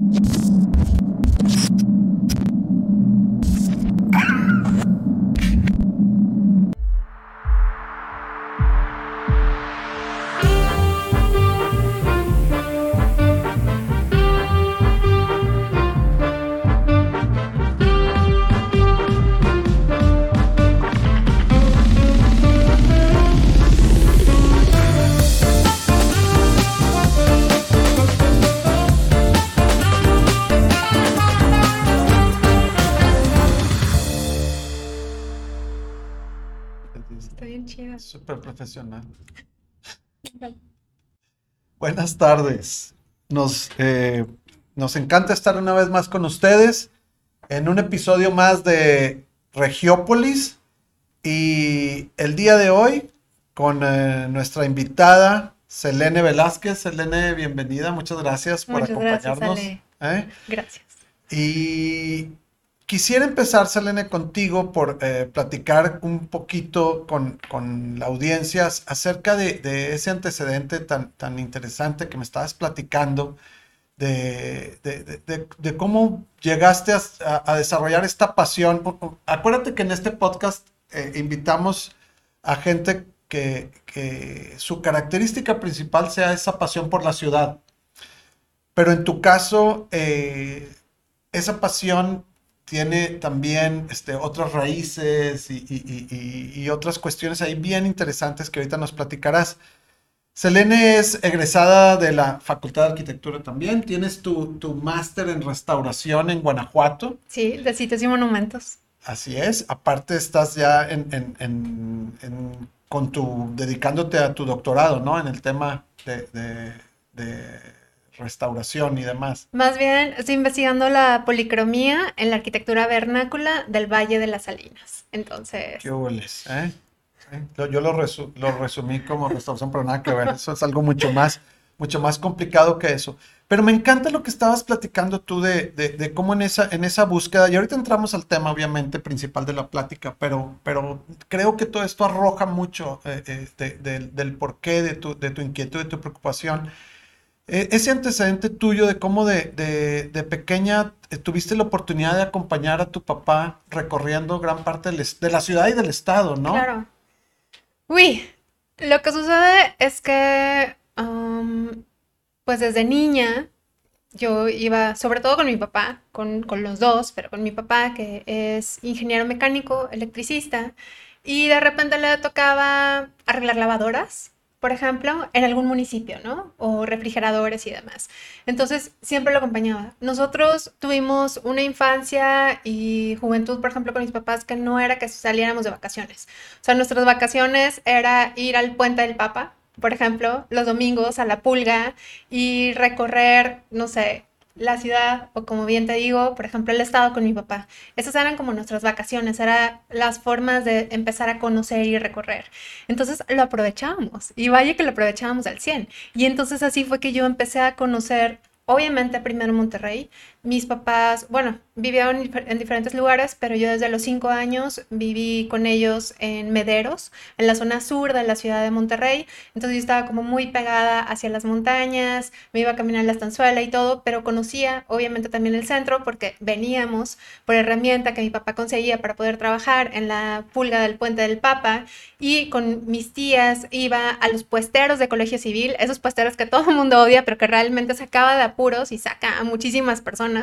you Súper profesional. Buenas tardes. Nos, eh, nos encanta estar una vez más con ustedes en un episodio más de Regiópolis. Y el día de hoy con eh, nuestra invitada Selene Velázquez. Selene, bienvenida. Muchas gracias por Muchas gracias, acompañarnos. Ale. ¿eh? Gracias. Y quisiera empezar, Selene, contigo por eh, platicar un poquito con, con la audiencia acerca de, de ese antecedente tan, tan interesante que me estabas platicando, de, de- de- cómo llegaste a, a- desarrollar esta pasión. Acuérdate que en este podcast eh, invitamos a gente que, que su característica principal sea esa pasión por la ciudad. Pero en tu caso, eh, esa pasión tiene también este, otras raíces y, y- y- y- y otras cuestiones ahí bien interesantes que ahorita nos platicarás. Selene es egresada de la Facultad de Arquitectura también. Tienes tu, tu máster en restauración en Guanajuato. Sí, de sitios y monumentos. Así es. Aparte estás ya en, en- en- en- con tu, dedicándote a tu doctorado, ¿no? En el tema de, de- de restauración y demás. Más bien, estoy investigando la policromía en la arquitectura vernácula del Valle de las Salinas. Entonces, ¿Qué hueles? ¿Eh? ¿Eh? Yo lo, resu- lo resumí como restauración, pero nada que ver. Eso es algo mucho más, mucho más complicado que eso. Pero me encanta lo que estabas platicando tú de, de- de cómo en esa, en esa búsqueda, y ahorita entramos al tema, obviamente, principal de la plática, pero, pero creo que todo esto arroja mucho eh, eh, de- del- del porqué de tu, de tu inquietud, de tu preocupación. Eh, ese antecedente tuyo de cómo de, de- de pequeña eh, tuviste la oportunidad de acompañar a tu papá recorriendo gran parte de la ciudad y del estado, ¿no? claro. Uy, lo que sucede es que, am, pues desde niña, yo iba, sobre todo con mi papá, con, con los dos, pero con mi papá, que es ingeniero mecánico, electricista, y de repente le tocaba arreglar lavadoras, por ejemplo, en algún municipio, ¿no? O refrigeradores y demás. Entonces, siempre lo acompañaba. Nosotros tuvimos una infancia y juventud, por ejemplo, con mis papás, que no era que saliéramos de vacaciones. O sea, nuestras vacaciones era ir al Puente del Papa, por ejemplo, los domingos a la Pulga y recorrer, no sé, la ciudad o como bien te digo, por ejemplo, el estado con mi papá. Esas eran como nuestras vacaciones, eran las formas de empezar a conocer y recorrer. Entonces lo aprovechábamos y vaya que lo aprovechábamos al 100. Y entonces así fue que yo empecé a conocer, obviamente primero Monterrey. Mis papás, bueno, difer- en diferentes lugares, pero yo desde los cinco años viví con ellos en Mederos, en la zona sur de la ciudad de Monterrey. Entonces yo estaba como muy pegada hacia las montañas, me iba a caminar la estanzuela y todo, pero conocía obviamente también el centro porque veníamos por herramienta que mi papá conseguía para poder trabajar en la pulga del puente del Papa y con mis tías iba a los puesteros de colegio civil, esos puesteros que todo el mundo odia, pero que realmente sacaba de apuros y saca a muchísimas personas,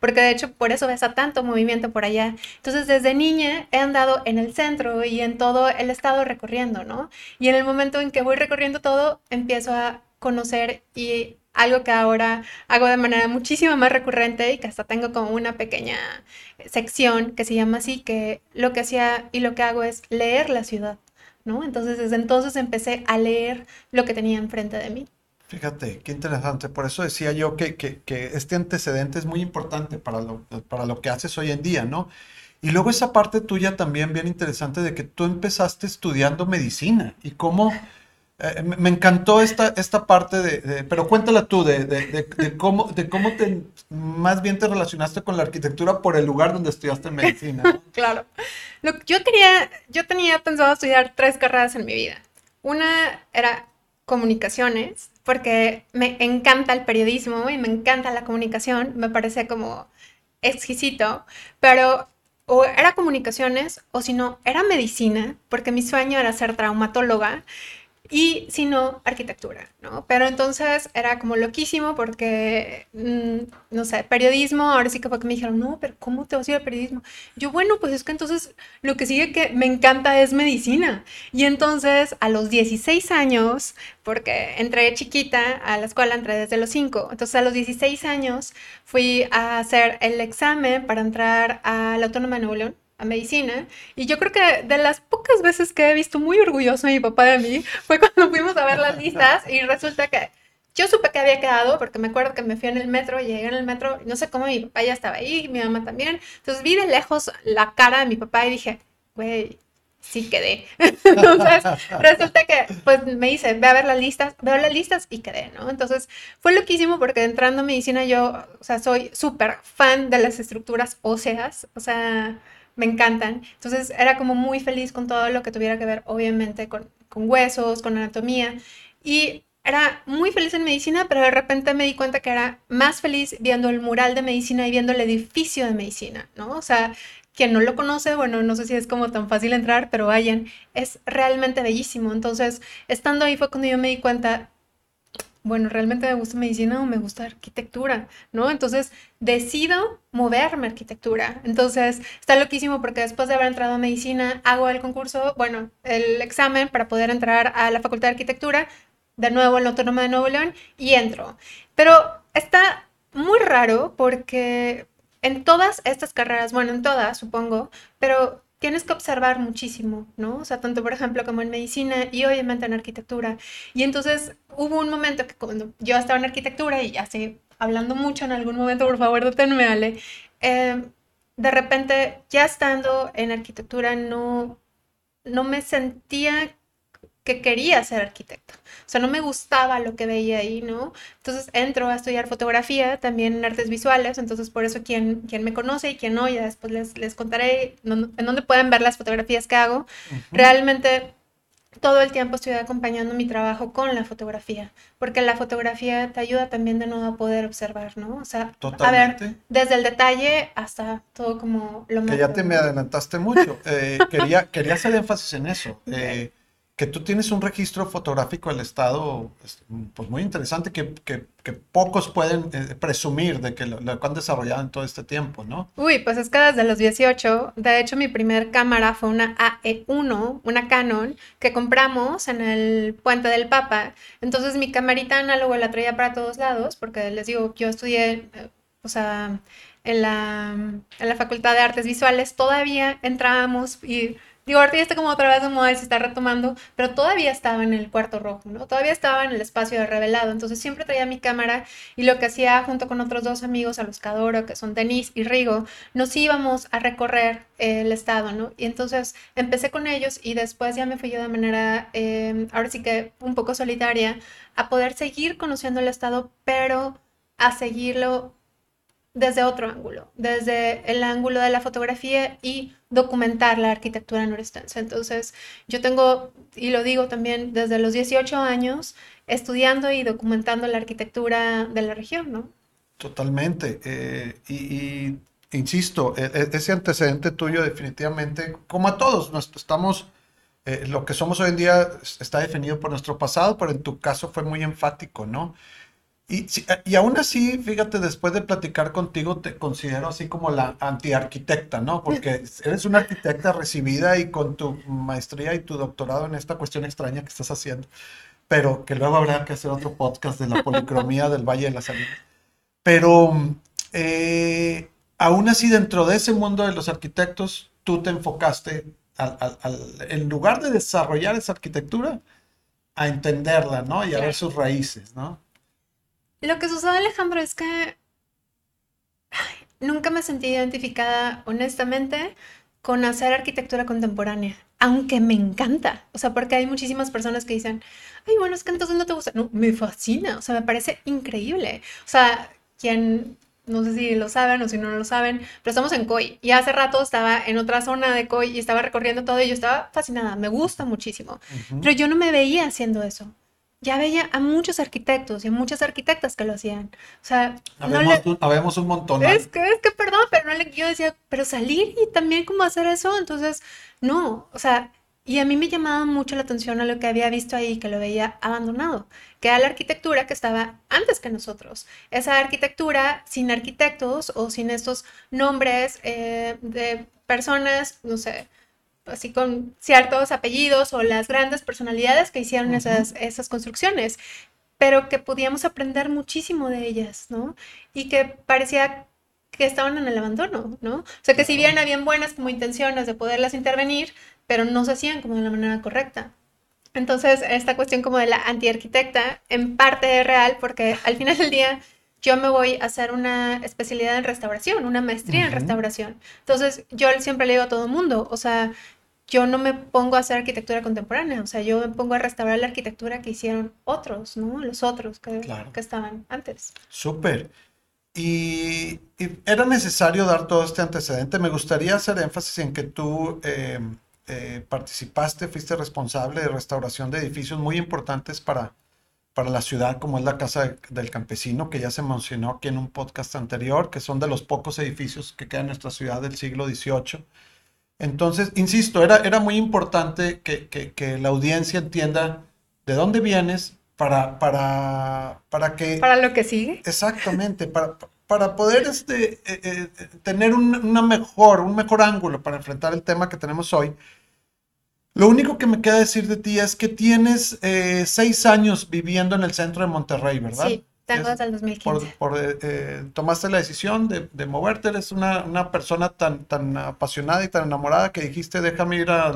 porque de hecho por eso ves a tanto movimiento por allá. Entonces desde niña he andado en el centro y en todo el estado recorriendo, ¿no? Y en el momento en que voy recorriendo todo, empiezo a conocer y algo que ahora hago de manera muchísimo más recurrente y que hasta tengo como una pequeña sección que se llama así, que lo que hacía y lo que hago es leer la ciudad, ¿no? Entonces desde entonces empecé a leer lo que tenía enfrente de mí. Fíjate, qué interesante. Por eso decía yo que, este antecedente es muy importante para lo, para lo que haces hoy en día, ¿no? Y luego esa parte tuya también bien interesante de que tú empezaste estudiando medicina y cómo... eh, me encantó esta, esta parte de, pero cuéntala tú de, cómo, te, más bien te relacionaste con la arquitectura por el lugar donde estudiaste medicina. Claro. Lo yo quería, yo tenía pensado estudiar tres carreras en mi vida. Una era comunicaciones, porque me encanta el periodismo y me encanta la comunicación, me parece como exquisito, pero o era comunicaciones o si no, era medicina, porque mi sueño era ser traumatóloga y si no, arquitectura, ¿no? Pero entonces era como loquísimo porque, mm, no sé, periodismo, ahora sí que fue que me dijeron, no, pero ¿cómo te vas a ir al periodismo? Yo, bueno, pues es que entonces lo que sigue que me encanta es medicina. Y entonces a los 16 años, porque entré chiquita a la escuela, entré desde los 5, entonces a los 16 años fui a hacer el examen para entrar a la Autónoma de Nuevo León a medicina. Y yo creo que de las pocas veces que he visto muy orgulloso a mi papá de mí fue cuando fuimos a ver las listas y resulta que yo supe que había quedado porque me acuerdo que me fui en el metro, llegué en el metro, no sé cómo mi papá ya estaba ahí, mi mamá también. Entonces vi de lejos la cara de mi papá y dije, güey, sí quedé. Entonces, resulta que, pues me dice, ve a ver las listas, veo las listas y quedé, ¿no? Entonces, fue loquísimo porque entrando a medicina yo, o sea, soy súper fan de las estructuras óseas, o sea, me encantan. Entonces era como muy feliz con todo lo que tuviera que ver, obviamente, con, con huesos, con anatomía. Y era muy feliz en medicina, pero de repente me di cuenta que era más feliz viendo el mural de medicina y viendo el edificio de medicina, ¿no? O sea, quien no lo conoce, bueno, no sé si es como tan fácil entrar, pero vayan, es realmente bellísimo. Entonces, estando ahí fue cuando yo me di cuenta, bueno, realmente me gusta medicina o me gusta arquitectura, ¿no? Entonces decido moverme a arquitectura. Entonces está loquísimo porque después de haber entrado a medicina, hago el concurso, bueno, el examen para poder entrar a la Facultad de Arquitectura, de nuevo en la Autónoma de Nuevo León, y entro. Pero está muy raro porque en todas estas carreras, bueno, en todas, supongo, pero tienes que observar muchísimo, ¿no? O sea, tanto por ejemplo como en medicina y obviamente en arquitectura. Y entonces hubo un momento que cuando yo estaba en arquitectura y estoy hablando mucho en algún momento, por favor, deténme, Ale, eh, de repente ya estando en arquitectura no, no me sentía que quería ser arquitecto. O sea, no me gustaba lo que veía ahí, ¿no? Entonces entro a estudiar fotografía, también en artes visuales, entonces por eso quien, quien me conoce y quien no, ya después les, les contaré en dónde pueden ver las fotografías que hago. Realmente todo el tiempo estoy acompañando mi trabajo con la fotografía, porque la fotografía te ayuda también de nuevo a poder observar, ¿no? O sea, a ver, desde el detalle hasta todo como lo Que ya te me adelantaste mucho. Eh, quería, quería hacer énfasis en eso. Eh, que tú tienes un registro fotográfico del Estado pues muy interesante que, que, pocos pueden eh, presumir de que lo, han desarrollado en todo este tiempo, ¿no? Uy, pues es que desde los 18, de hecho mi primer cámara fue una AE1, una Canon, que compramos en el Puente del Papa. Entonces mi camarita análogo la traía para todos lados, porque les digo, yo estudié, eh, o sea, en la, en la Facultad de Artes Visuales, todavía entrábamos y Digo, ahorita ya está como otra vez de moda y se está retomando, pero todavía estaba en el cuarto rojo, ¿no? Todavía estaba en el espacio de revelado. Entonces siempre traía mi cámara y lo que hacía junto con otros dos amigos, a los que adoro, que son Denise y Rigo, nos íbamos a recorrer el estado, ¿no? Y entonces empecé con ellos y después ya me fui yo de manera, em, ahora sí que un poco solitaria, a poder seguir conociendo el estado, pero a seguirlo desde otro ángulo, desde el ángulo de la fotografía y documentar la arquitectura norestense. Entonces, yo tengo, y lo digo también, desde los 18 años estudiando y documentando la arquitectura de la región, ¿no? Totalmente. Eh, y, insisto, e, e, ese antecedente tuyo definitivamente, como a todos, estamos, eh, lo que somos hoy en día está definido por nuestro pasado, pero en tu caso fue muy enfático, ¿no? Y, y aún así, fíjate, después de platicar contigo, te considero así como la antiarquitecta, ¿no? Porque eres una arquitecta recibida y con tu maestría y tu doctorado en esta cuestión extraña que estás haciendo, pero que luego habrá que hacer otro podcast de la policromía del Valle de la Salida. Pero eh, aún así, dentro de ese mundo de los arquitectos, tú te enfocaste, al, al, en lugar de desarrollar esa arquitectura, a entenderla, ¿no? Y a ver sus raíces, ¿no? Lo que sucede, Alejandro, es que nunca me sentí identificada, honestamente, con hacer arquitectura contemporánea, aunque me encanta. O sea, porque hay muchísimas personas que dicen, ay, bueno, es que entonces no te gusta. No, me fascina, o sea, me parece increíble. O sea, quien, no sé si lo saben o si no lo saben, pero estamos en COI y hace rato estaba en otra zona de COI y estaba recorriendo todo y yo estaba fascinada, me gusta muchísimo. Pero yo no me veía haciendo eso ya veía a muchos arquitectos y a muchas arquitectas que lo hacían. O sea, habemos, un, habemos un montón. Es que, es que, perdón, pero no le, yo decía, pero salir y también cómo hacer eso, entonces, no, o sea, y a mí me llamaba mucho la atención a lo que había visto ahí, que lo veía abandonado, que era la arquitectura que estaba antes que nosotros. Esa arquitectura sin arquitectos o sin estos nombres eh, de personas, no sé, así con ciertos apellidos o las grandes personalidades que hicieron esas, esas construcciones, pero que podíamos aprender muchísimo de ellas, ¿no? Y que parecía que estaban en el abandono, ¿no? O sea, que si bien habían buenas como intenciones de poderlas intervenir, pero no se hacían como de la manera correcta. Entonces, esta cuestión como de la antiarquitecta en parte es real porque al final del día yo me voy a hacer una especialidad en restauración, una maestría en restauración. Entonces, yo siempre le digo a todo el mundo, o sea, yo no me pongo a hacer arquitectura contemporánea, o sea, yo me pongo a restaurar la arquitectura que hicieron otros, ¿no? Los otros que, que estaban antes. Súper. Y, era necesario dar todo este antecedente. Me gustaría hacer énfasis en que tú eh, eh, participaste, fuiste responsable de restauración de edificios muy importantes para, para la ciudad, como es la Casa del Campesino, que ya se mencionó aquí en un podcast anterior, que son de los pocos edificios que quedan en nuestra ciudad del siglo XVIII entonces, insisto, era, era muy importante que, la audiencia entienda de dónde vienes para, para, para que... Para lo que sigue. Exactamente, para, para poder este, eh, eh, tener un, una mejor, un mejor ángulo para enfrentar el tema que tenemos hoy. Lo único que me queda decir de ti es que tienes eh, seis años viviendo en el centro de Monterrey, ¿verdad? Sí. Tengo hasta el 2015. Por, eh, eh, tomaste la decisión de, moverte, eres una, persona tan, tan apasionada y tan enamorada que dijiste, déjame ir a,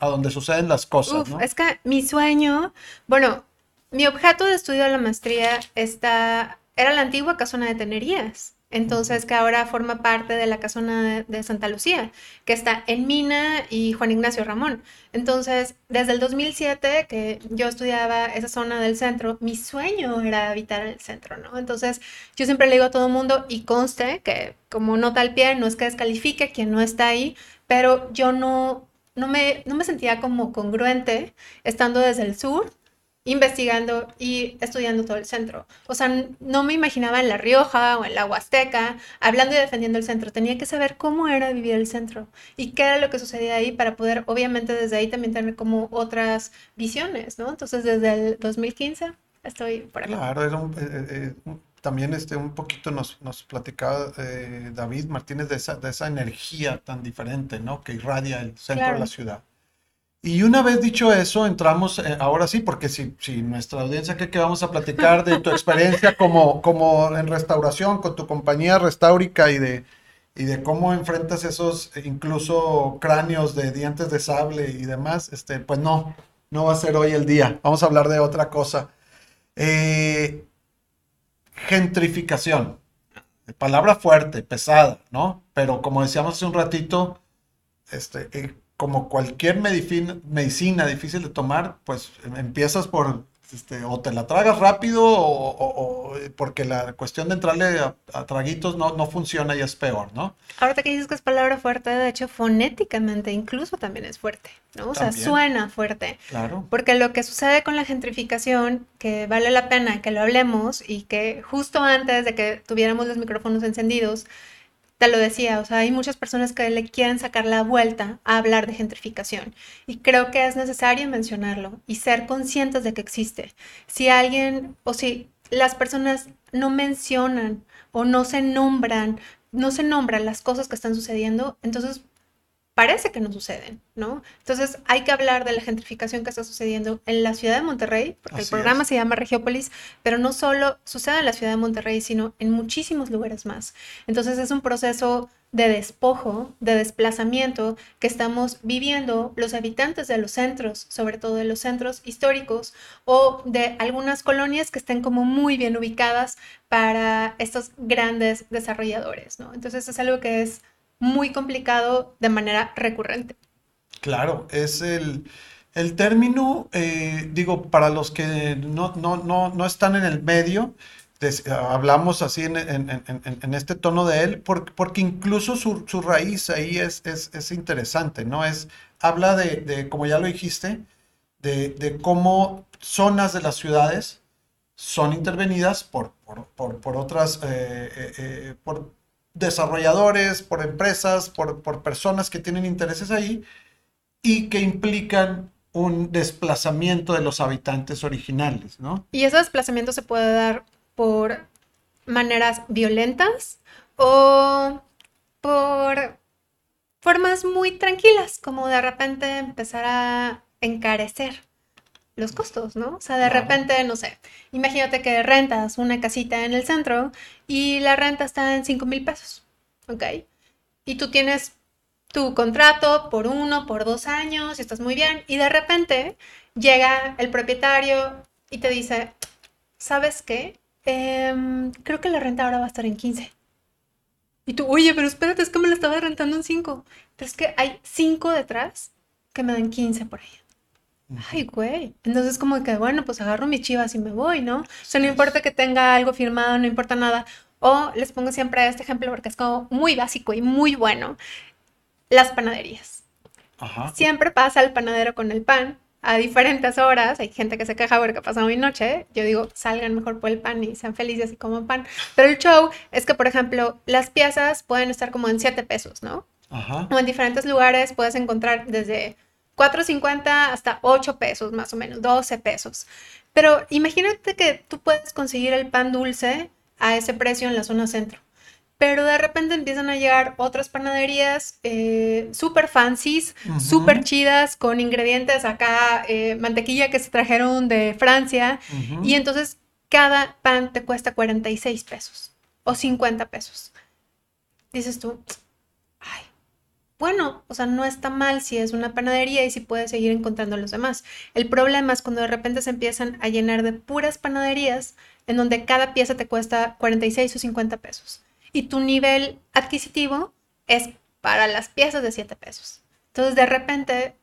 donde suceden las cosas. ¿no? Es que mi sueño, bueno, mi objeto de estudio de la maestría está, era la antigua casona de tenerías entonces que ahora forma parte de la casona de, Santa Lucía, que está en Mina y Juan Ignacio Ramón. Entonces, desde el 2007 que yo estudiaba esa zona del centro, mi sueño era habitar el centro, ¿no? Entonces, yo siempre le digo a todo el mundo, y conste que como nota al pie, no es que descalifique quien no está ahí, pero yo no, no, me, no me sentía como congruente estando desde el sur investigando y estudiando todo el centro. O sea, no me imaginaba en La Rioja o en la Huasteca hablando y defendiendo el centro. Tenía que saber cómo era vivir el centro y qué era lo que sucedía ahí para poder, obviamente, desde ahí también tener como otras visiones, ¿no? Entonces, desde el 2015 estoy por acá. Claro, era un, eh, eh, también este, un poquito nos, nos platicaba eh, David Martínez de esa, de esa energía tan diferente, ¿no? Que irradia el centro de la ciudad. Y una vez dicho eso, entramos, eh, ahora sí, porque si, si nuestra audiencia cree que vamos a platicar de tu experiencia como, como en restauración con tu compañía restaurica y de, y de cómo enfrentas esos incluso cráneos de dientes de sable y demás, este, pues no, no va a ser hoy el día. Vamos a hablar de otra cosa. Eh, gentrificación. Palabra fuerte, pesada, ¿no? Pero como decíamos hace un ratito, este, eh, como cualquier medicina, difícil de tomar, pues empiezas por, este, o te la tragas rápido o, porque la cuestión de entrarle a, traguitos no, no, funciona y es peor, ¿no? Ahorita que dices que es palabra fuerte, de hecho fonéticamente incluso también es fuerte, ¿no? O sea, suena fuerte. Claro. Porque lo que sucede con la gentrificación, que vale la pena que lo hablemos y que justo antes de que tuviéramos los micrófonos encendidos, te lo decía, o sea, hay muchas personas que le quieren sacar la vuelta a hablar de gentrificación y creo que es necesario mencionarlo y ser conscientes de que existe. Si alguien o si las personas no mencionan o no se nombran, no se nombran las cosas que están sucediendo, entonces parece que no suceden, ¿no? Entonces hay que hablar de la gentrificación que está sucediendo en la ciudad de Monterrey, porque el programa se llama Regiópolis, pero no solo sucede en la ciudad de Monterrey, sino en muchísimos lugares más. Entonces es un proceso de despojo, de desplazamiento que estamos viviendo los habitantes de los centros, sobre todo de los centros históricos o de algunas colonias que estén como muy bien ubicadas para estos grandes desarrolladores, ¿no? Entonces es algo que es muy complicado de manera recurrente. Claro, es el, término, eh, digo, para los que no, no, están en el medio, hablamos así en, este tono de él, porque, incluso su, raíz ahí es, es, interesante, ¿no? Es, habla de, como ya lo dijiste, de, cómo zonas de las ciudades son intervenidas por, por, otras, eh, eh, eh, por desarrolladores, por empresas, por, por personas que tienen intereses ahí y que implican un desplazamiento de los habitantes originales, ¿no? Y ese desplazamiento se puede dar por maneras violentas o por formas muy tranquilas, como de repente empezar a encarecer los costos, ¿no? O sea, de repente, no sé, imagínate que rentas una casita en el centro y la renta está en 5 mil pesos, ¿ok? Y tú tienes tu contrato por uno, por dos años, y estás muy bien, y de repente llega el propietario y te dice, ¿sabes qué? Em, creo que la renta ahora va a estar en 15. Y tú, oye, pero espérate, es que me la estaba rentando en 5. Pero es que hay 5 detrás que me dan 15 por ahí. Ay, güey. Entonces, como que, bueno, pues agarro mis chivas y me voy, ¿no? O sea, no importa que tenga algo firmado, no importa nada. O les pongo siempre este ejemplo porque es como muy básico y muy bueno. Las panaderías. Ajá. Siempre pasa el panadero con el pan a diferentes horas. Hay gente que se queja porque ha pasado mi noche. Yo digo, salgan mejor por el pan y sean felices y coman pan. Pero el show es que, por ejemplo, las piezas pueden estar como en 7 pesos, ¿no? Ajá. O en diferentes lugares puedes encontrar desde 4.50 hasta 8 pesos, más o menos, 12 pesos. Pero imagínate que tú puedes conseguir el pan dulce a ese precio en la zona centro pero de repente empiezan a llegar otras panaderías eh, súper fancies, súper chidas, con ingredientes acá, eh, mantequilla que se trajeron de Francia, y entonces cada pan te cuesta 46 pesos o 50 pesos. Dices tú, bueno, o sea, no está mal si es una panadería y si puedes seguir encontrando los demás. El problema es cuando de repente se empiezan a llenar de puras panaderías en donde cada pieza te cuesta 46 o 50 pesos y tu nivel adquisitivo es para las piezas de 7 pesos. Entonces, de repente,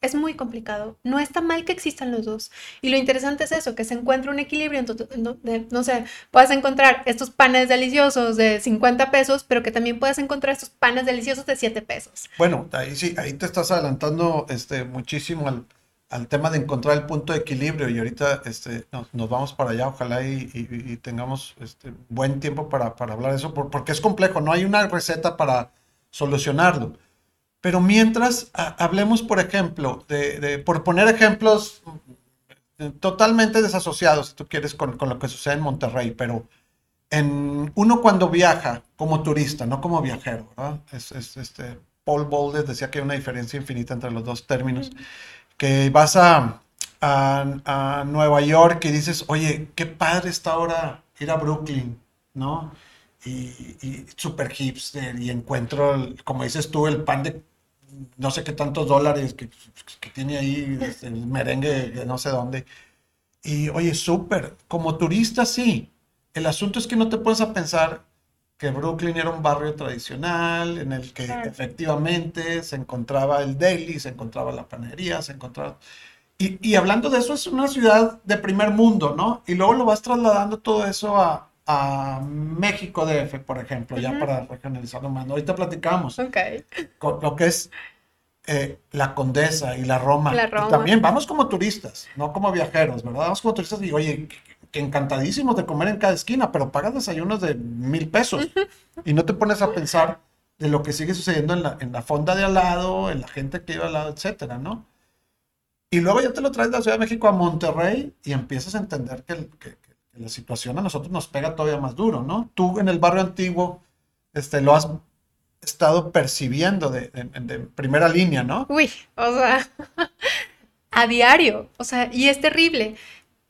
es muy complicado. No está mal que existan los dos. Y lo interesante es eso, que se encuentre un equilibrio. De, no sé, puedes encontrar estos panes deliciosos de 50 pesos, pero que también puedes encontrar estos panes deliciosos de 7 pesos. Bueno, ahí sí, ahí te estás adelantando este, muchísimo al, al tema de encontrar el punto de equilibrio y ahorita este, nos, vamos para allá, ojalá y, tengamos este, buen tiempo para, hablar de eso, porque es complejo, no hay una receta para solucionarlo. Pero mientras hablemos, por ejemplo, de, por poner ejemplos mm, totalmente desasociados, si tú quieres, con, lo que sucede en Monterrey, pero en, uno cuando viaja como turista, no como viajero, ¿verdad? Es, este, Paul Bowles decía que hay una diferencia infinita entre los dos términos que vas a, a, Nueva York y dices, oye, qué padre está ahora ir a Brooklyn, ¿no? Y, y super hipster y encuentro, como dices tú, el pan de no sé qué tantos dólares que, que tiene ahí, este, el merengue de no sé dónde. Y oye, súper, como turista sí. El asunto es que no te puedes a pensar que Brooklyn era un barrio tradicional en el que efectivamente se encontraba el deli, se encontraba la panadería, se encontraba... Y, hablando de eso, es una ciudad de primer mundo, ¿no? Y luego lo vas trasladando todo eso a, México DF, por ejemplo, ya para regionalizarlo más. Ahorita platicamos. Ok. Con lo que es eh, la Condesa y la Roma. La Roma. también vamos como turistas, no como viajeros, ¿verdad? Vamos como turistas y, oye, encantadísimos de comer en cada esquina, pero pagas desayunos de mil pesos y no te pones a pensar de lo que sigue sucediendo en la, en la fonda de al lado, en la gente que iba al lado, etcétera, ¿no? Y luego ya te lo traes de la Ciudad de México a Monterrey y empiezas a entender que, la situación a nosotros nos pega todavía más duro, ¿no? Tú en el barrio antiguo este, lo has estado percibiendo de, de primera línea, ¿no? Uy, o sea, a diario, o sea, y es terrible.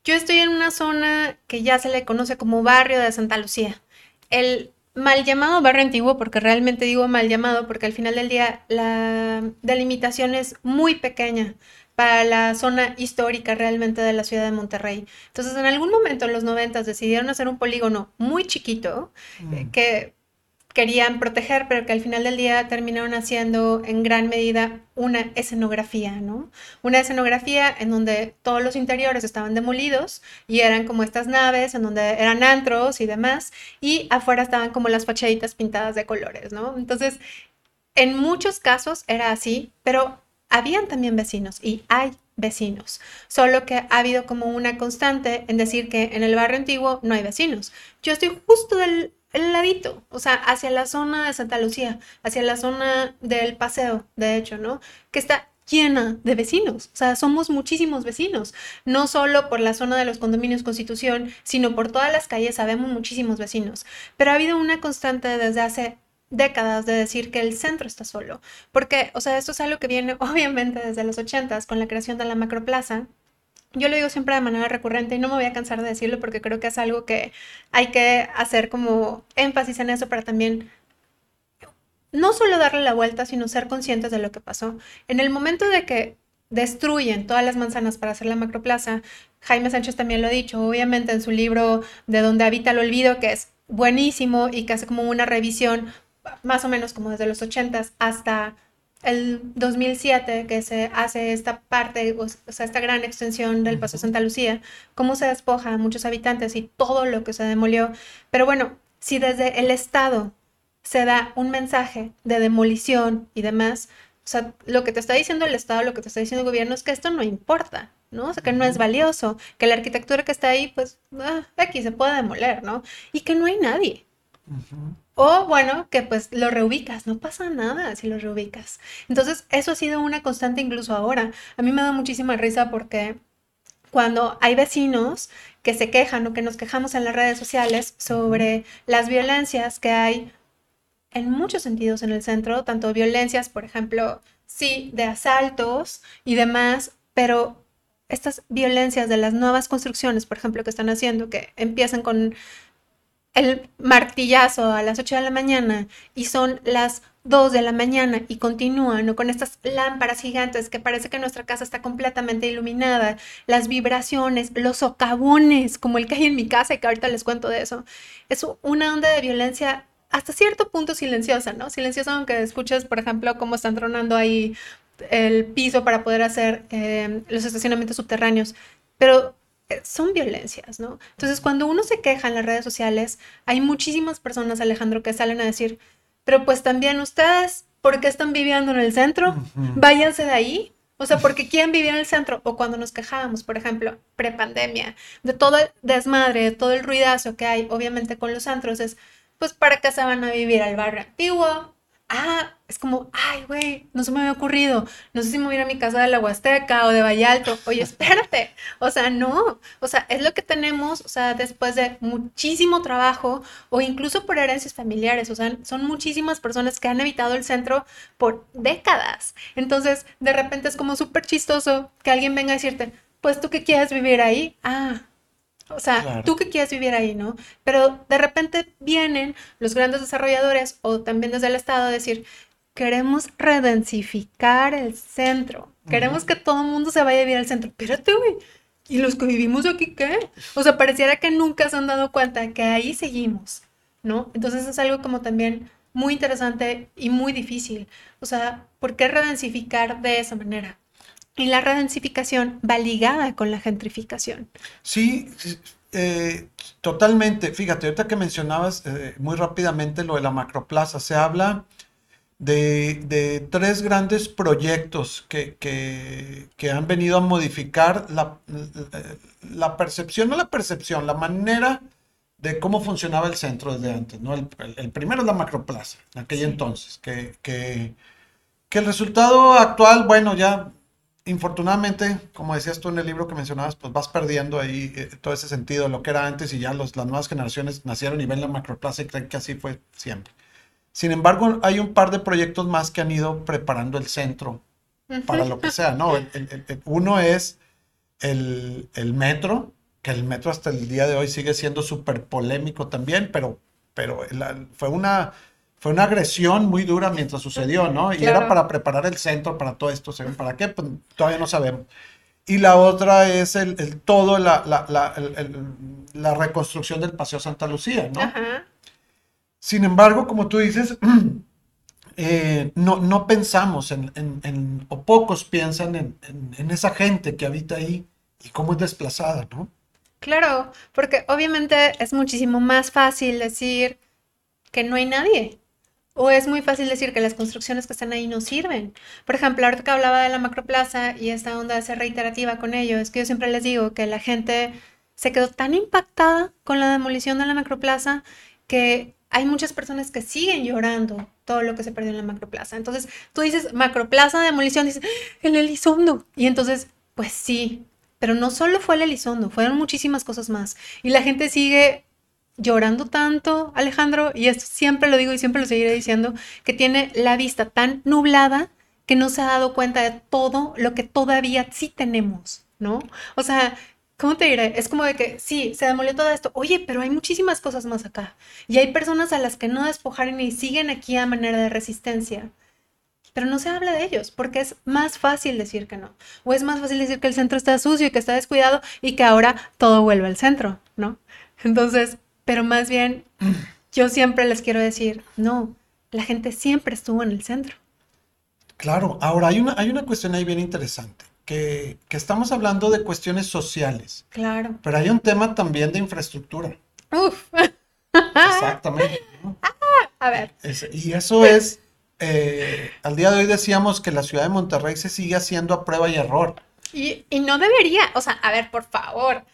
Yo estoy en una zona que ya se le conoce como barrio de Santa Lucía. El mal llamado barrio antiguo, porque realmente digo mal llamado, porque al final del día la delimitación es muy pequeña para la zona histórica realmente de la ciudad de Monterrey. Entonces, en algún momento en los 90 decidieron hacer un polígono muy chiquito, eh, mm. que querían proteger, pero que al final del día terminaron haciendo en gran medida una escenografía, ¿no? Una escenografía en donde todos los interiores estaban demolidos y eran como estas naves en donde eran antros y demás, y afuera estaban como las fachaditas pintadas de colores, ¿no? Entonces, en muchos casos era así, pero habían también vecinos y hay vecinos, solo que ha habido como una constante en decir que en el barrio antiguo no hay vecinos. Yo estoy justo del ladito, o sea, hacia la zona de Santa Lucía, hacia la zona del paseo, de hecho, ¿no? Que está llena de vecinos, o sea, somos muchísimos vecinos, no solo por la zona de los condominios Constitución, sino por todas las calles sabemos muchísimos vecinos, pero ha habido una constante desde hace décadas de decir que el centro está solo, porque, o sea, esto es algo que viene obviamente desde los ochentas con la creación de la macroplaza, yo lo digo siempre de manera recurrente y no me voy a cansar de decirlo porque creo que es algo que hay que hacer como énfasis en eso para también no solo darle la vuelta, sino ser conscientes de lo que pasó. En el momento de que destruyen todas las manzanas para hacer la macroplaza, Jaime Sánchez también lo ha dicho, obviamente en su libro De donde habita el olvido, que es buenísimo y que hace como una revisión más o menos como desde los 80 hasta el 2007 que se hace esta parte, o sea, esta gran extensión del Paso Santa Lucía, cómo se despoja a muchos habitantes y todo lo que se demolió. Pero bueno, si desde el Estado se da un mensaje de demolición y demás, o sea, lo que te está diciendo el Estado, lo que te está diciendo el gobierno es que esto no importa, ¿no? O sea, que no es valioso, que la arquitectura que está ahí, pues, ah, aquí se puede demoler, ¿no? Y que no hay nadie. O bueno, que pues lo reubicas, no pasa nada si lo reubicas. Entonces, eso ha sido una constante incluso ahora. A mí me da muchísima risa porque cuando hay vecinos que se quejan o que nos quejamos en las redes sociales sobre las violencias que hay en muchos sentidos en el centro, tanto violencias, por ejemplo, sí, de asaltos y demás, pero estas violencias de las nuevas construcciones, por ejemplo, que están haciendo, que empiezan con el martillazo a las 8 de la mañana y son las 2 de la mañana y continúan con estas lámparas gigantes que parece que nuestra casa está completamente iluminada, las vibraciones, los socavones, como el que hay en mi casa y que ahorita les cuento de eso, es una onda de violencia hasta cierto punto silenciosa, ¿no? Silenciosa aunque escuches, por ejemplo, cómo están tronando ahí el piso para poder hacer eh, los estacionamientos subterráneos, pero son violencias, ¿no? Entonces, cuando uno se queja en las redes sociales, hay muchísimas personas, Alejandro, que salen a decir, pero pues también ustedes, ¿por qué están viviendo en el centro? Váyanse de ahí. O sea, porque quieren vivir en el centro. O cuando nos quejábamos, por ejemplo, prepandemia, de todo el desmadre, de todo el ruidazo que hay, obviamente, con los antros, es, pues, ¿para qué se van a vivir al barrio antiguo? Ah, es como, ay, güey, no se me había ocurrido. No sé si me voy a, a mi casa de la Huasteca o de Vallalto. Oye, espérate. O sea, no. O sea, es lo que tenemos, o sea, después de muchísimo trabajo o incluso por herencias familiares. O sea, son muchísimas personas que han evitado el centro por décadas. Entonces, de repente es como súper chistoso que alguien venga a decirte, pues tú que quieres vivir ahí. Ah, o sea, tú que quieres vivir ahí, ¿no? Pero de repente vienen los grandes desarrolladores o también desde el Estado a decir, queremos redensificar el centro, queremos que todo el mundo se vaya a vivir al centro. Espérate, güey. ¿Y los que vivimos aquí qué? O sea, pareciera que nunca se han dado cuenta que ahí seguimos, ¿no? Entonces es algo como también muy interesante y muy difícil. O sea, ¿por qué redensificar de esa manera? Y la redensificación va ligada con la gentrificación. Sí, eh, totalmente. Fíjate, ahorita que mencionabas eh, muy rápidamente lo de la macroplaza, se habla de, tres grandes proyectos que, que, han venido a modificar la, la, percepción, no la percepción, la manera de cómo funcionaba el centro desde antes. ¿no? El, primero es la macroplaza, en aquel entonces, que, que, que el resultado actual, bueno, ya infortunadamente, como decías tú en el libro que mencionabas, pues vas perdiendo ahí eh, todo ese sentido de lo que era antes y ya los, las nuevas generaciones nacieron y ven la macroplaza y creen que así fue siempre. Sin embargo, hay un par de proyectos más que han ido preparando el centro para lo que sea, ¿no? uno es el, el, metro, que el metro hasta el día de hoy sigue siendo súper polémico también, pero, pero fue una fue una agresión muy dura mientras sucedió, ¿no? Y era para preparar el centro para todo esto. ¿Para qué? Pues todavía no sabemos. Y la otra es el, el todo, la, la, la, la, reconstrucción del Paseo Santa Lucía, ¿no? Sin embargo, como tú dices, eh, no, no pensamos en, en, o pocos piensan en, en esa gente que habita ahí y cómo es desplazada, ¿no? Claro, porque obviamente es muchísimo más fácil decir que no hay nadie o es muy fácil decir que las construcciones que están ahí no sirven. Por ejemplo, ahorita que hablaba de la macroplaza y esta onda de ser reiterativa con ello, es que yo siempre les digo que la gente se quedó tan impactada con la demolición de la macroplaza que hay muchas personas que siguen llorando todo lo que se perdió en la macroplaza. Entonces, tú dices macroplaza, demolición, dices, el Elizondo. Y entonces, pues sí, pero no solo fue el Elizondo, fueron muchísimas cosas más. Y la gente sigue llorando tanto, Alejandro, y esto siempre lo digo y siempre lo seguiré diciendo, que tiene la vista tan nublada que no se ha dado cuenta de todo lo que todavía sí tenemos, ¿no? O sea, ¿cómo te diré? Es como de que sí, se demolió todo esto, oye, pero hay muchísimas cosas más acá. Y hay personas a las que no despojaron y siguen aquí a manera de resistencia. Pero no se habla de ellos, porque es más fácil decir que no. O es más fácil decir que el centro está sucio y que está descuidado y que ahora todo vuelve al centro, ¿no? Entonces, pero más bien yo siempre les quiero decir, no, la gente siempre estuvo en el centro. Claro, ahora hay una, hay una cuestión ahí bien interesante, que, estamos hablando de cuestiones sociales. Claro. Pero hay un tema también de infraestructura. Uf. Exactamente. a ver. y eso es, eh, al día de hoy decíamos que la ciudad de Monterrey se sigue haciendo a prueba y error. Y, y no debería, o sea, a ver, por favor,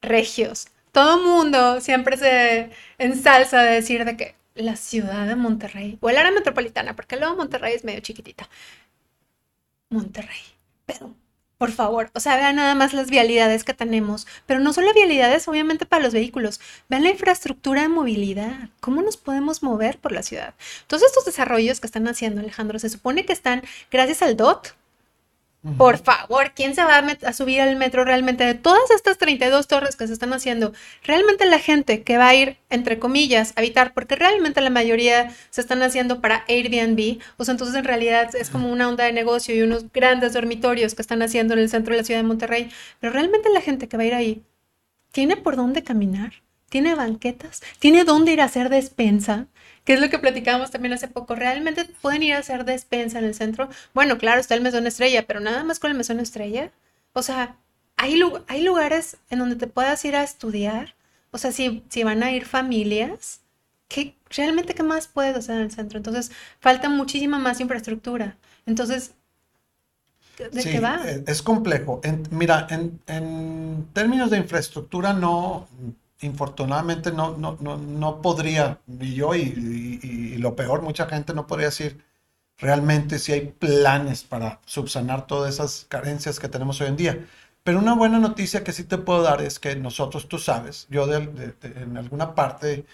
regios, todo mundo siempre se ensalza de decir de que la ciudad de Monterrey, o el área metropolitana, porque luego Monterrey es medio chiquitita. Monterrey, pero por favor, o sea, vean nada más las vialidades que tenemos, pero no solo vialidades, obviamente para los vehículos, vean la infraestructura de movilidad, cómo nos podemos mover por la ciudad. Todos estos desarrollos que están haciendo, Alejandro, se supone que están gracias al DOT, por favor, ¿quién se va a, subir al metro realmente? De todas estas 32 torres que se están haciendo, realmente la gente que va a ir, entre comillas, a habitar, porque realmente la mayoría se están haciendo para Airbnb, o sea, entonces en realidad es como una onda de negocio y unos grandes dormitorios que están haciendo en el centro de la ciudad de Monterrey, pero realmente la gente que va a ir ahí, ¿tiene por dónde caminar? ¿Tiene banquetas? ¿Tiene dónde ir a hacer despensa? Que es lo que platicábamos también hace poco. ¿Realmente pueden ir a hacer despensa en el centro? Bueno, claro, está el mesón estrella, pero nada más con el mesón estrella. O sea, hay, hay lugares en donde te puedas ir a estudiar. O sea, si, si van a ir familias, ¿qué, ¿realmente qué más puedes hacer en el centro? Entonces, falta muchísima más infraestructura. Entonces, ¿de qué va? Eh, es complejo. mira, en, en términos de infraestructura no infortunadamente no, no, no, no podría, y yo y, lo peor, mucha gente no podría decir realmente si hay planes para subsanar todas esas carencias que tenemos hoy en día. Pero una buena noticia que sí te puedo dar es que nosotros, tú sabes, yo en alguna parte,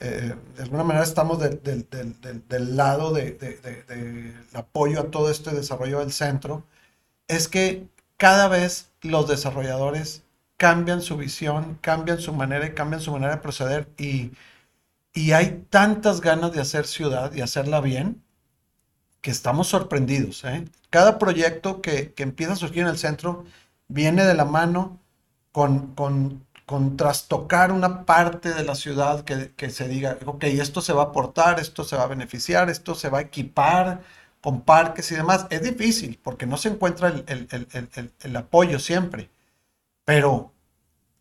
eh, de alguna manera estamos del lado del apoyo a todo este desarrollo del centro, es que cada vez los desarrolladores cambian su visión, cambian su manera y cambian su manera de proceder y, y hay tantas ganas de hacer ciudad y hacerla bien que estamos sorprendidos. ¿eh? Cada proyecto que, que, empieza a surgir en el centro viene de la mano con, con, con trastocar una parte de la ciudad que, que, se diga, ok, esto se va a aportar, esto se va a beneficiar, esto se va a equipar con parques y demás. Es difícil porque no se encuentra el, el, el, el apoyo siempre. Pero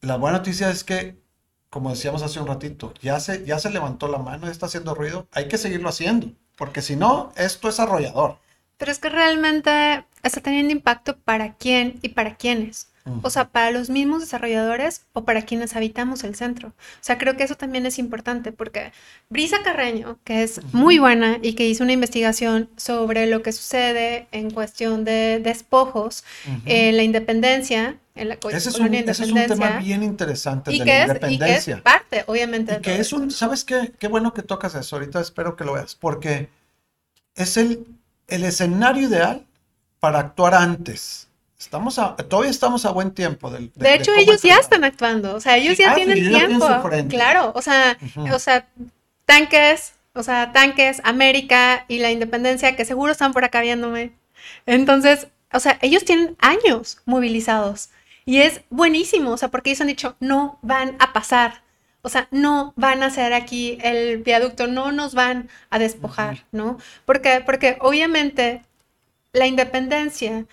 la buena noticia es que, como decíamos hace un ratito, ya se, ya se levantó la mano, está haciendo ruido, hay que seguirlo haciendo, porque si no, esto es arrollador. Pero es que realmente está teniendo impacto para quién y para quiénes. O sea, para los mismos desarrolladores o para quienes habitamos el centro. O sea, creo que eso también es importante porque Brisa Carreño, que es muy buena y que hizo una investigación sobre lo que sucede en cuestión de despojos en la independencia, en la ese es, un, ese es un tema bien interesante de la independencia. y que es parte, obviamente. Y que es un, ¿sabes qué? Qué bueno que tocas eso. Ahorita espero que lo veas, porque es el, el escenario ideal para actuar antes Estamos todavía estamos a buen tiempo. Del, de, hecho, ellos ya están actuando, o sea, ellos ya ah, tienen tiempo. claro, o sea, o sea, tanques, o sea, tanques, América y la independencia, que seguro están por acá viéndome. Entonces, o sea, ellos tienen años movilizados y es buenísimo, o sea, porque ellos han dicho, no van a pasar, o sea, no van a hacer aquí el viaducto, no nos van a despojar, ¿no? Porque, porque obviamente la independencia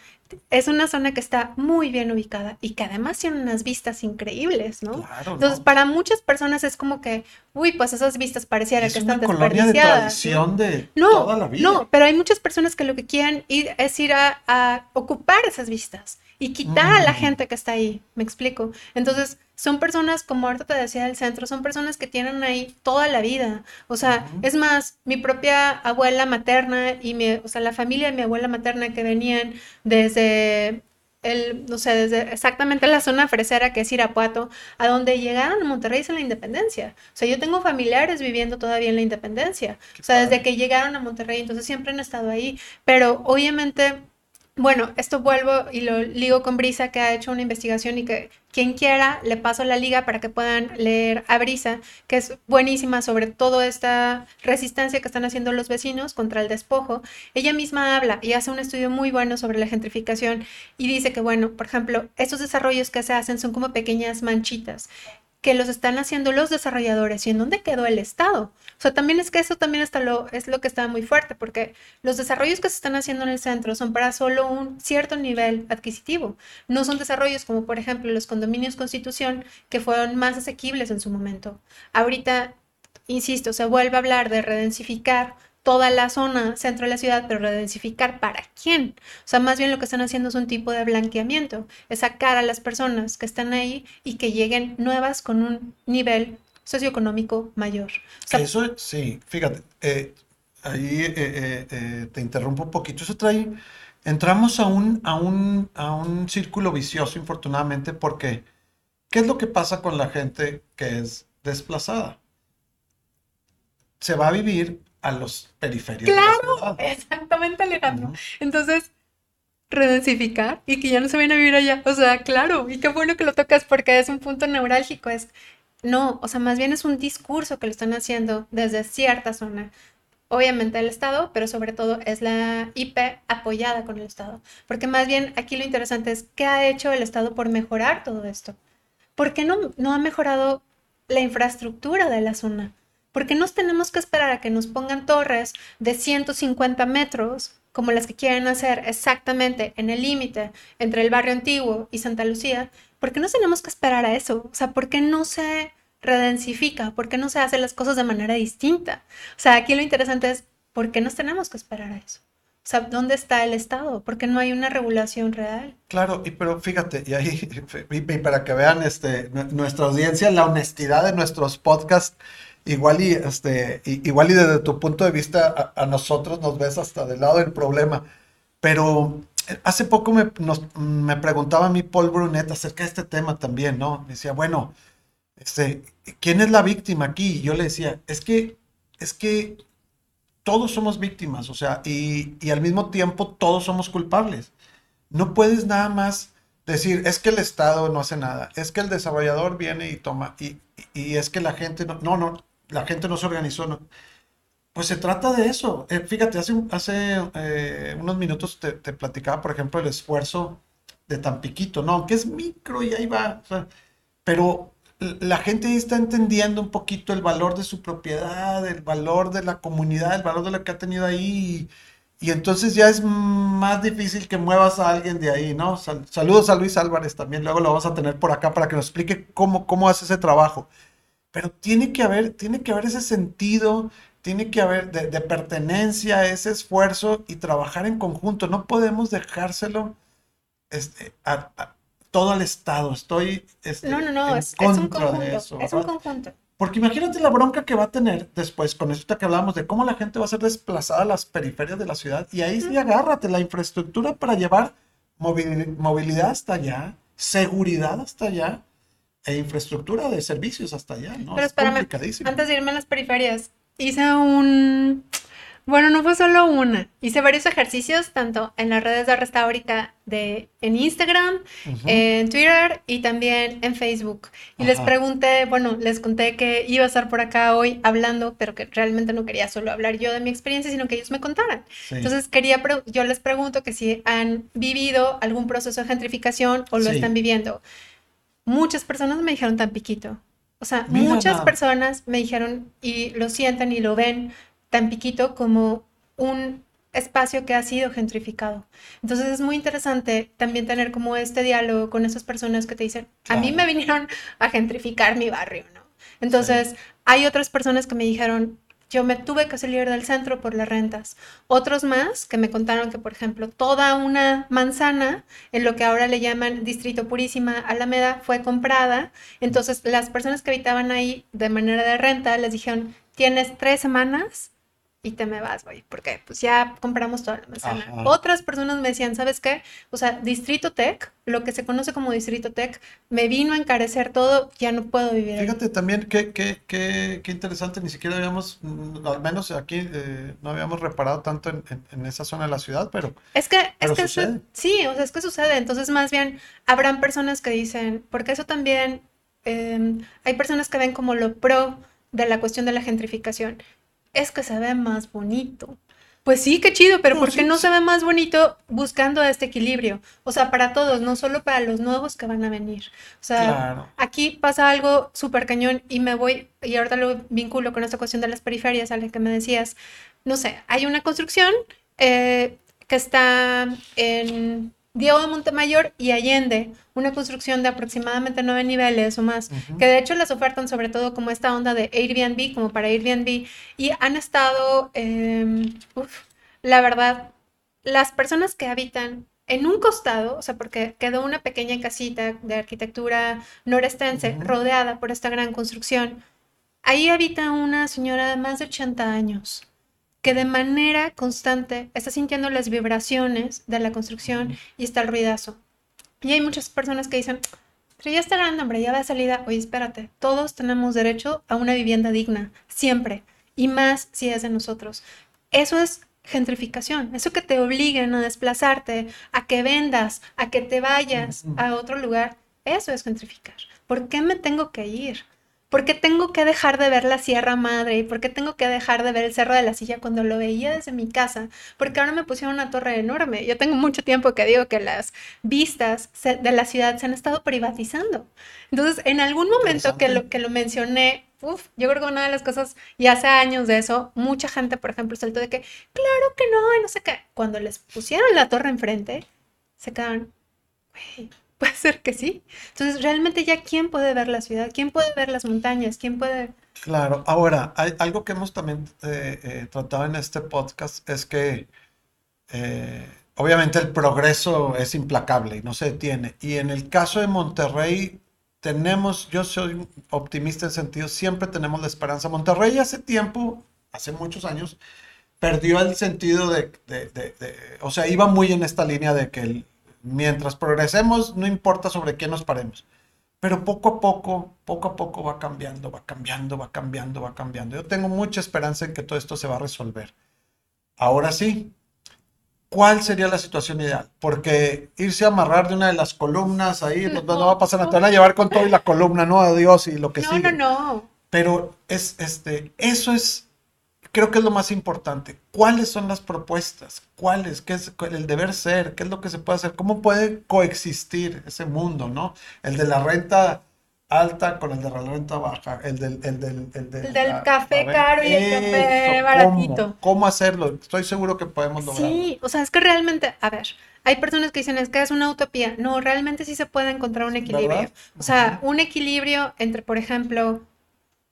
es una zona que está muy bien ubicada y que además tiene unas vistas increíbles, ¿no? Claro, Entonces, ¿no? para muchas personas es como que, uy, pues esas vistas pareciera Es que una están colonia de desperdiciadas. ¿no? tradición de No, toda la vida. no, pero hay muchas personas que lo que quieren ir es ir a, a ocupar esas vistas y quitar a la Mm. gente que está ahí, me explico. Entonces, son personas, como ahorita te decía del centro, son personas que tienen ahí toda la vida. O sea, Ujú. es más, mi propia abuela materna y mi, o sea, la familia de mi abuela materna que venían desde el, no sé, desde exactamente la zona fresera que es Irapuato, a donde llegaron a Monterrey en la independencia. O sea, yo tengo familiares viviendo todavía en la independencia. Qué O sea, desde padre. que llegaron a Monterrey, entonces siempre han estado ahí. Pero obviamente, bueno, esto vuelvo y lo ligo con Brisa, que ha hecho una investigación y que quien quiera le paso la liga para que puedan leer a Brisa, que es buenísima sobre toda esta resistencia que están haciendo los vecinos contra el despojo. Ella misma habla y hace un estudio muy bueno sobre la gentrificación y dice que, bueno, por ejemplo, estos desarrollos que se hacen son como pequeñas manchitas que los están haciendo los desarrolladores y en dónde quedó el Estado. O sea, también es que eso también está lo, es lo que está muy fuerte, porque los desarrollos que se están haciendo en el centro son para solo un cierto nivel adquisitivo. No son desarrollos como, por ejemplo, los condominios Constitución, que fueron más asequibles en su momento. Ahorita, insisto, se vuelve a hablar de redensificar toda la zona centro de la ciudad, pero redensificar para quién. O sea, más bien lo que están haciendo es un tipo de blanqueamiento, es sacar a las personas que están ahí y que lleguen nuevas con un nivel socioeconómico mayor. O Eso, sí, fíjate, eh, ahí eh, eh, te interrumpo un poquito. Eso trae, entramos a un, a un, a un círculo vicioso, infortunadamente, porque ¿qué es lo que pasa con la gente que es desplazada? Se va a vivir a los la Claro, exactamente, Alejandro. Entonces, redensificar y que ya no se vayan a vivir allá. O sea, claro, y qué bueno que lo tocas porque es un punto neurálgico. Es, no, o sea, más bien es un discurso que lo están haciendo desde cierta zona. Obviamente el Estado, pero sobre todo es la IP apoyada con el Estado. Porque más bien aquí lo interesante es qué ha hecho el Estado por mejorar todo esto. ¿Por qué no, no ha mejorado la infraestructura de la zona? ¿Por qué nos tenemos que esperar a que nos pongan torres de 150 metros, como las que quieren hacer exactamente en el límite entre el barrio antiguo y Santa Lucía? ¿Por qué nos tenemos que esperar a eso? O sea, ¿por qué no se redensifica? ¿Por qué no se hacen las cosas de manera distinta? O sea, aquí lo interesante es, ¿por qué nos tenemos que esperar a eso? O sea, ¿dónde está el Estado? ¿Por qué no hay una regulación real? Claro, y pero fíjate, y ahí, y, para que vean este, nu- nuestra audiencia, la honestidad de nuestros podcasts, igual y, este, igual y desde tu punto de vista, a, a nosotros nos ves hasta del lado del problema. Pero eh, hace poco me, nos- me preguntaba a mí Paul Brunet acerca de este tema también, ¿no? Me decía, bueno, este, ¿quién es la víctima aquí? Y yo le decía, es que, es que todos somos víctimas, o sea, y, y al mismo tiempo todos somos culpables. No puedes nada más decir, es que el Estado no hace nada, es que el desarrollador viene y toma, y, y- y es que la gente no, no, no, la gente no se organizó, no. Pues se trata de eso. Eh, fíjate, hace, hace eh, unos minutos te, te platicaba, por ejemplo, el esfuerzo de Tampiquito, ¿no? Aunque es micro y ahí va, pero la gente ahí está entendiendo un poquito el valor de su propiedad, el valor de la comunidad, el valor de lo que ha tenido ahí. Y, entonces ya es más difícil que muevas a alguien de ahí, ¿no? Sal- saludos a Luis Álvarez también, luego lo vamos a tener por acá para que nos explique cómo, cómo hace ese trabajo. Pero tiene que haber, tiene que haber ese sentido, tiene que haber de, de pertenencia, ese esfuerzo y trabajar en conjunto. No podemos dejárselo este, a- a- todo al Estado. Estoy este, No, no, no, en es, es un contra de conjunto, eso, es un conjunto. Porque imagínate la bronca que va a tener después con esto que hablábamos de cómo la gente va a ser desplazada a las periferias de la ciudad. Y ahí sí agárrate la infraestructura para llevar movili- movilidad hasta allá, seguridad hasta allá e infraestructura de servicios hasta allá, ¿no? Pero Es espérame, complicadísimo. antes de irme a las periferias, hice un... Bueno, no fue solo una. Hice varios ejercicios, tanto en las redes de Restáurica de, en Instagram, Ujú. en Twitter y también en Facebook. Y les Ajá. pregunté, bueno, les conté que iba a estar por acá hoy hablando, pero que realmente no quería solo hablar yo de mi experiencia, sino que ellos me contaran. Sí. Entonces quería, yo les pregunto que si han vivido algún proceso de gentrificación o lo Sí. están viviendo. Muchas personas me dijeron tan piquito. O sea, Mira muchas nada. personas me dijeron y lo sienten y lo ven tan piquito como un espacio que ha sido gentrificado. Entonces es muy interesante también tener como este diálogo con esas personas que te dicen, a mí me vinieron a gentrificar mi barrio, ¿no? Entonces hay otras personas que me dijeron, yo me tuve que salir del centro por las rentas. Otros más que me contaron que, por ejemplo, toda una manzana, en lo que ahora le llaman Distrito Purísima Alameda, fue comprada. Entonces, las personas que habitaban ahí de manera de renta les dijeron, tienes tres semanas y te me vas, güey, porque pues ya compramos toda la manzana. Otras personas me decían, ¿sabes qué? O sea, Distrito Tech, lo que se conoce como Distrito Tech, me vino a encarecer todo, ya no puedo vivir. Fíjate también qué, qué, qué, qué interesante, ni siquiera habíamos, mm, al menos aquí, eh, no habíamos reparado tanto en, en, esa zona de la ciudad, pero... Es que, es que sucede. sí, o sea, es que sucede. Entonces, más bien, habrán personas que dicen, porque eso también, em, hay personas que ven como lo pro de la cuestión de la gentrificación es que se ve más bonito. Pues sí, qué chido, pero ¿por qué no se ve más bonito buscando este equilibrio? O sea, para todos, no solo para los nuevos que van a venir. O sea, aquí pasa algo súper cañón y me voy, y ahorita lo vinculo con esta cuestión de las periferias, a la que me decías. No sé, hay una construcción eh, que está en Diego de Montemayor y Allende, una construcción de aproximadamente nueve niveles o más, que de hecho las ofertan sobre todo como esta onda de Airbnb, como para Airbnb, y han estado, em, la verdad, las personas que habitan en un costado, o sea, porque quedó una pequeña casita de arquitectura norestense rodeada por esta gran construcción, ahí habita una señora de más de 80 años que de manera constante está sintiendo las vibraciones de la construcción y está el ruidazo. Y hay muchas personas que dicen, pero ya está grande, hombre, ya va de salida. Oye, espérate, todos tenemos derecho a una vivienda digna, siempre, y más si es de nosotros. Eso es gentrificación, eso que te obliguen a desplazarte, a que vendas, a que te vayas a otro lugar, eso es gentrificar. ¿Por qué me tengo que ir? ¿Por qué tengo que dejar de ver la Sierra Madre? ¿Y por qué tengo que dejar de ver el Cerro de la Silla cuando lo veía desde mi casa? Porque ahora me pusieron una torre enorme. Yo tengo mucho tiempo que digo que las vistas de la ciudad se han estado privatizando. Entonces, en algún momento que lo, que lo mencioné, uf, yo creo que una de las cosas, y hace años de eso, mucha gente, por ejemplo, saltó de que, claro que no, y no sé qué. Cuando les pusieron la torre enfrente, se quedaron, güey, Puede ser que sí. Entonces, realmente ya quién puede ver la ciudad, quién puede ver las montañas, quién puede... Claro, ahora, algo que hemos también eh, eh, tratado en este podcast es que eh, obviamente el progreso es implacable y no se detiene. Y en el caso de Monterrey, tenemos, yo soy optimista en sentido, siempre tenemos la esperanza. Monterrey hace tiempo, hace muchos años, perdió el sentido de, de, de o sea, iba muy en esta línea de que el, mientras progresemos, no importa sobre qué nos paremos. Pero poco a poco, poco a poco va cambiando, va cambiando, va cambiando, va cambiando. Yo tengo mucha esperanza en que todo esto se va a resolver. Ahora sí, ¿cuál sería la situación ideal? Porque irse a amarrar de una de las columnas ahí, no, no, va a pasar nada. Te van a llevar con todo y la columna, no, adiós y lo que no, sigue. No, no, no. Pero es, este, eso es creo que es lo más importante. ¿Cuáles son las propuestas? ¿Cuáles? ¿Qué es el deber ser? ¿Qué es lo que se puede hacer? ¿Cómo puede coexistir ese mundo, no? El de la renta alta con el de la renta baja, el del, el del, el del, café caro y el café baratito. ¿cómo, hacerlo? Estoy seguro que podemos lograrlo. Sí, o sea, es que realmente, a ver, hay personas que dicen es que es una utopía. No, realmente sí se puede encontrar un equilibrio. O sea, un equilibrio entre, por ejemplo,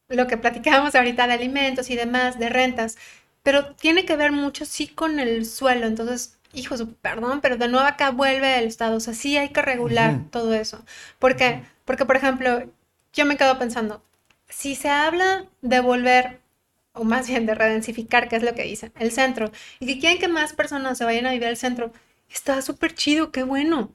lo que platicábamos ahorita de alimentos y demás, de rentas, pero tiene que ver mucho sí con el suelo, entonces, hijos, perdón, pero de nuevo acá vuelve el Estado, o sea, sí hay que regular todo eso, porque, porque, por ejemplo, yo me quedo pensando, si se habla de volver, o más bien de redensificar, que es lo que dicen, el centro, y que quieren que más personas se vayan a vivir al centro, está súper chido, qué bueno,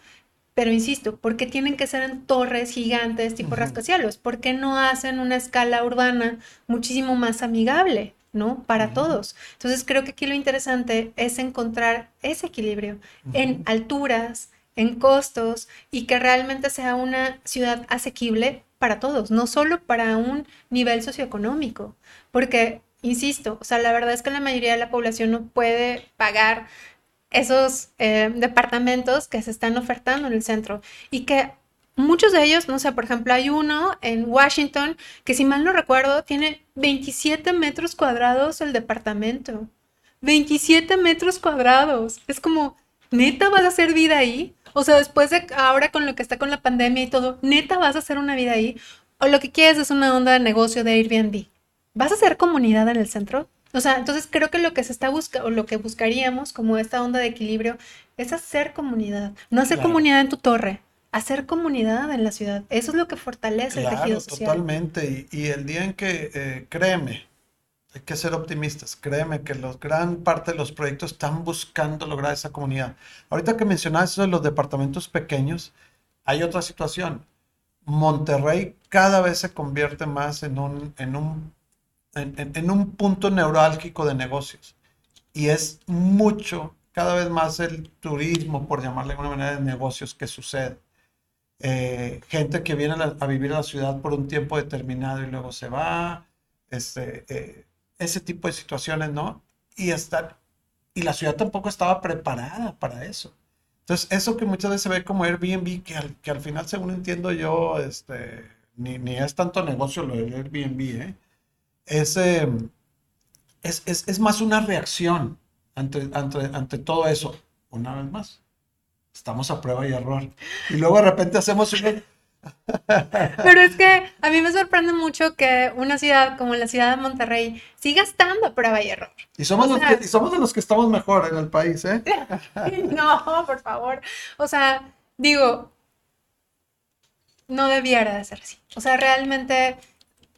pero insisto, ¿por qué tienen que ser en torres gigantes tipo rascacielos? ¿Por qué no hacen una escala urbana muchísimo más amigable, ¿no? Para todos. Entonces creo que aquí lo interesante es encontrar ese equilibrio en alturas, en costos y que realmente sea una ciudad asequible para todos, no solo para un nivel socioeconómico. Porque, insisto, o sea, la verdad es que la mayoría de la población no puede pagar esos eh, departamentos que se están ofertando en el centro y que muchos de ellos, no sé, por ejemplo, hay uno en Washington que si mal no recuerdo tiene 27 metros cuadrados el departamento. 27 metros cuadrados. Es como, neta, vas a hacer vida ahí. O sea, después de ahora con lo que está con la pandemia y todo, neta, vas a hacer una vida ahí. O lo que quieres es una onda de negocio de Airbnb. ¿Vas a hacer comunidad en el centro? O sea, entonces creo que lo que se está buscando, o lo que buscaríamos como esta onda de equilibrio, es hacer comunidad. No hacer comunidad en tu torre, hacer comunidad en la ciudad. Eso es lo que fortalece el tejido social. Totalmente. Y, el día en que, eh, créeme, hay que ser optimistas. Créeme que los, gran parte de los proyectos están buscando lograr esa comunidad. Ahorita que mencionas eso de los departamentos pequeños, hay otra situación. Monterrey cada vez se convierte más en un, en un en, un punto neurálgico de negocios. Y es mucho, cada vez más el turismo, por llamarle de alguna manera, de negocios que sucede. Eh, gente que viene a, vivir a la ciudad por un tiempo determinado y luego se va. Este, eh, ese tipo de situaciones, ¿no? Y, está, y la ciudad tampoco estaba preparada para eso. Entonces, eso que muchas veces se ve como Airbnb, que al, que al final, según entiendo yo, este, ni, ni es tanto negocio lo del Airbnb, ¿eh? Em, es, es, es, más una reacción ante, ante, ante todo eso. Una vez más, estamos a prueba y error. Y luego de repente hacemos un... Pero es que a mí me sorprende mucho que una ciudad como la ciudad de Monterrey siga estando a prueba y error. Y somos, los que, y somos de los que estamos mejor en el país, ¿eh? no, por favor. O sea, digo, no debiera de ser así. O sea, realmente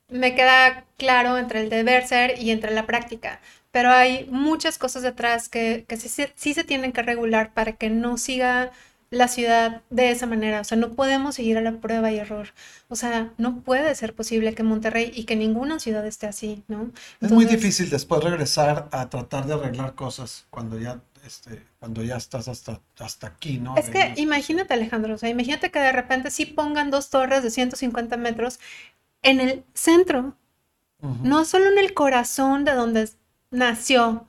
me queda claro entre el deber ser y entre la práctica, pero hay muchas cosas detrás que, sí, se tienen que regular para que no siga la ciudad de esa manera. O sea, no podemos seguir a la prueba y error. O sea, no puede ser posible que Monterrey y que ninguna ciudad esté así, ¿no? es muy difícil después regresar a tratar de arreglar cosas cuando ya, este, cuando ya estás hasta, hasta aquí, ¿no? Es que imagínate, Alejandro, o sea, imagínate que de repente sí pongan dos torres de 150 metros en el centro, no solo en el corazón de donde nació,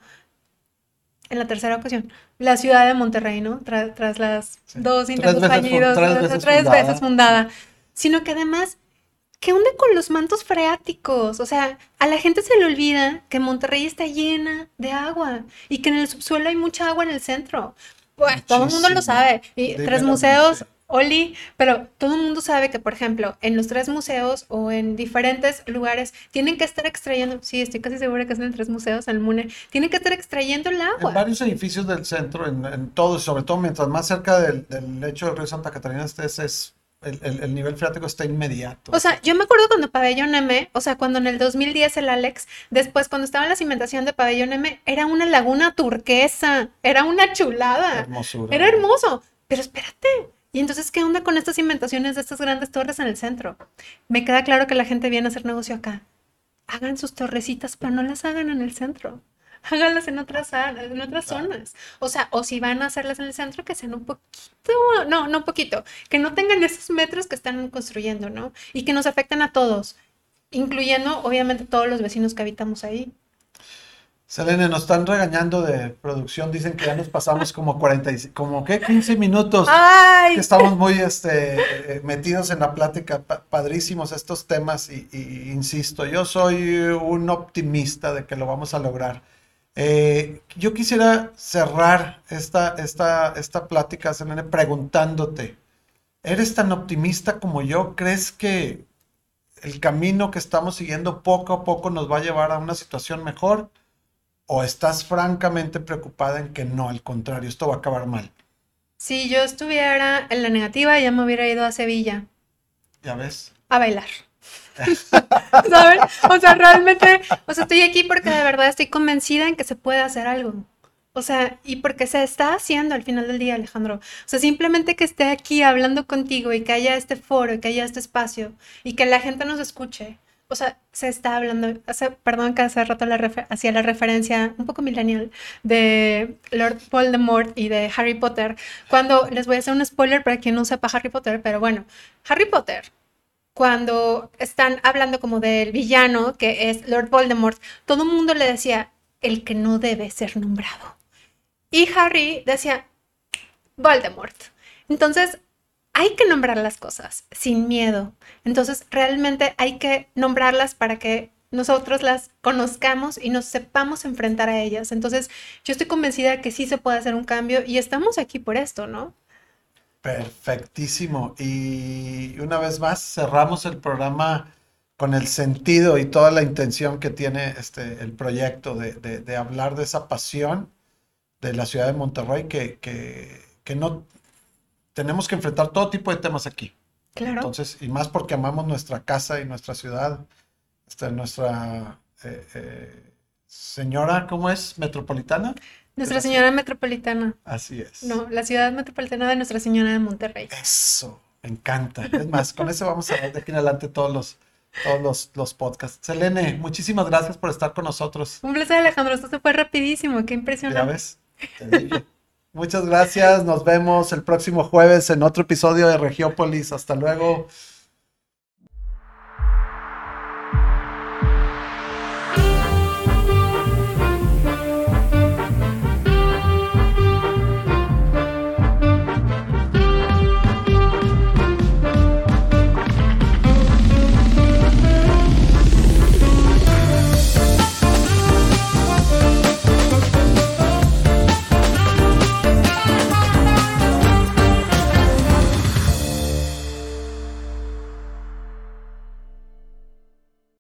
en la tercera ocasión, la ciudad de Monterrey, ¿no? tras las dos intentos fallidos, tres, veces, fundada, sino que además, ¿qué onda con los mantos freáticos? O sea, a la gente se le olvida que Monterrey está llena de agua y que en el subsuelo hay mucha agua en el centro. Pues todo el mundo lo sabe. Y tres museos Oli, pero todo el mundo sabe que, por ejemplo, en los tres museos o en diferentes lugares tienen que estar extrayendo, sí, estoy casi segura que es en tres museos, en el MUNE, tienen que estar extrayendo el agua. En varios edificios del centro, en, en todos, sobre todo mientras más cerca del, del lecho del río Santa Catarina estés, es el, el, nivel freático está inmediato. O sea, yo me acuerdo cuando Pabellón M, o sea, cuando en el 2010 el Alex, después cuando estaba en la cimentación de Pabellón M, era una laguna turquesa, era una chulada. Hermosura. Era hermoso. Pero espérate, y entonces, ¿qué onda con estas inventaciones de estas grandes torres en el centro? Me queda claro que la gente viene a hacer negocio acá. Hagan sus torrecitas, pero no las hagan en el centro. Háganlas en otras, en otras zonas. O sea, o si van a hacerlas en el centro, que sean un poquito, no, no un poquito, que no tengan esos metros que están construyendo, ¿no? Y que nos afecten a todos, incluyendo obviamente todos los vecinos que habitamos ahí. Selene, nos están regañando de producción, dicen que ya nos pasamos como 40, como ¿qué? 15 minutos. ¡Ay! Que estamos muy este, metidos en la plática, padrísimos estos temas y, insisto, yo soy un optimista de que lo vamos a lograr. Eh, yo quisiera cerrar esta, esta, esta plática, Selene, preguntándote, ¿eres tan optimista como yo? ¿Crees que el camino que estamos siguiendo poco a poco nos va a llevar a una situación mejor? ¿O estás francamente preocupada en que no, al contrario, esto va a acabar mal? Si yo estuviera en la negativa, ya me hubiera ido a Sevilla. ¿Ya ves? A bailar. ¿Saben? O sea, realmente, o sea, estoy aquí porque de verdad estoy convencida en que se puede hacer algo. O sea, y porque se está haciendo al final del día, Alejandro. O sea, simplemente que esté aquí hablando contigo y que haya este foro y que haya este espacio y que la gente nos escuche o sea, se está hablando, hace, perdón que hace rato hacía la referencia un poco millennial de Lord Voldemort y de Harry Potter, cuando les voy a hacer un spoiler para quien no sepa Harry Potter, pero bueno, Harry Potter, cuando están hablando como del villano que es Lord Voldemort, todo el mundo le decía el que no debe ser nombrado. Y Harry decía Voldemort. Entonces, hay que nombrar las cosas sin miedo. Entonces, realmente hay que nombrarlas para que nosotros las conozcamos y nos sepamos enfrentar a ellas. Entonces, yo estoy convencida de que sí se puede hacer un cambio y estamos aquí por esto, ¿no? Perfectísimo. Y una vez más, cerramos el programa con el sentido y toda la intención que tiene este, el proyecto de, de, hablar de esa pasión de la ciudad de Monterrey que, que, que no tenemos que enfrentar todo tipo de temas aquí. Claro. Entonces, y más porque amamos nuestra casa y nuestra ciudad, este, nuestra eh, eh, señora, ¿cómo es? Metropolitana. Nuestra Señora Metropolitana. Así es. No, la ciudad metropolitana de Nuestra Señora de Monterrey. Eso, me encanta. Es más, con eso vamos a ver de aquí en adelante todos los, todos los, los, podcasts. Selene, muchísimas gracias por estar con nosotros. Un placer, Alejandro. Esto se fue rapidísimo. Qué impresionante. Ya ves. Muchas gracias. Nos vemos el próximo jueves en otro episodio de Regiópolis. Hasta luego.